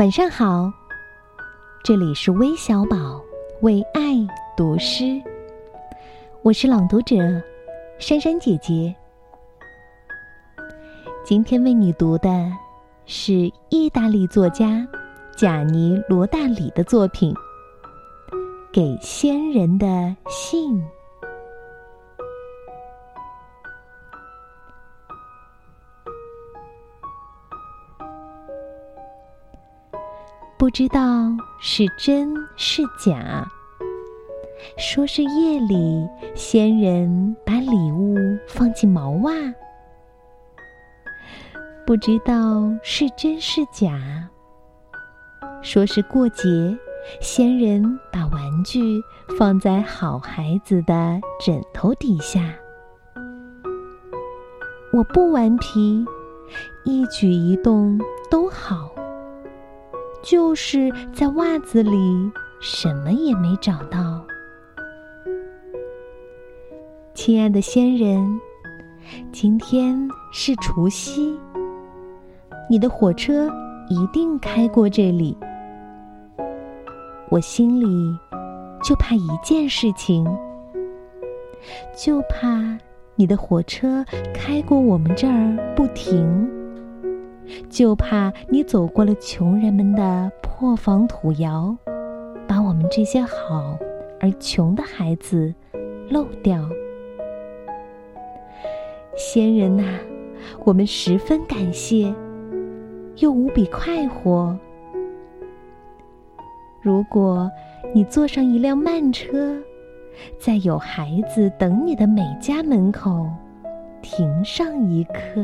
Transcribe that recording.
晚上好，这里是微小宝为爱读诗，我是朗读者珊珊姐姐。今天为你读的是意大利作家贾尼罗大里的作品《给先人的信》。不知道是真是假，说是夜里仙人把礼物放进毛袜。不知道是真是假，说是过节仙人把玩具放在好孩子的枕头底下。我不顽皮，一举一动都好。就是在袜子里什么也没找到，亲爱的仙人，今天是除夕，你的火车一定开过这里。我心里就怕一件事情，就怕你的火车开过我们这儿不停。就怕你走过了穷人们的破房土窑，把我们这些好而穷的孩子漏掉。仙人呐，我们十分感谢，又无比快活。如果你坐上一辆慢车，在有孩子等你的每家门口停上一刻。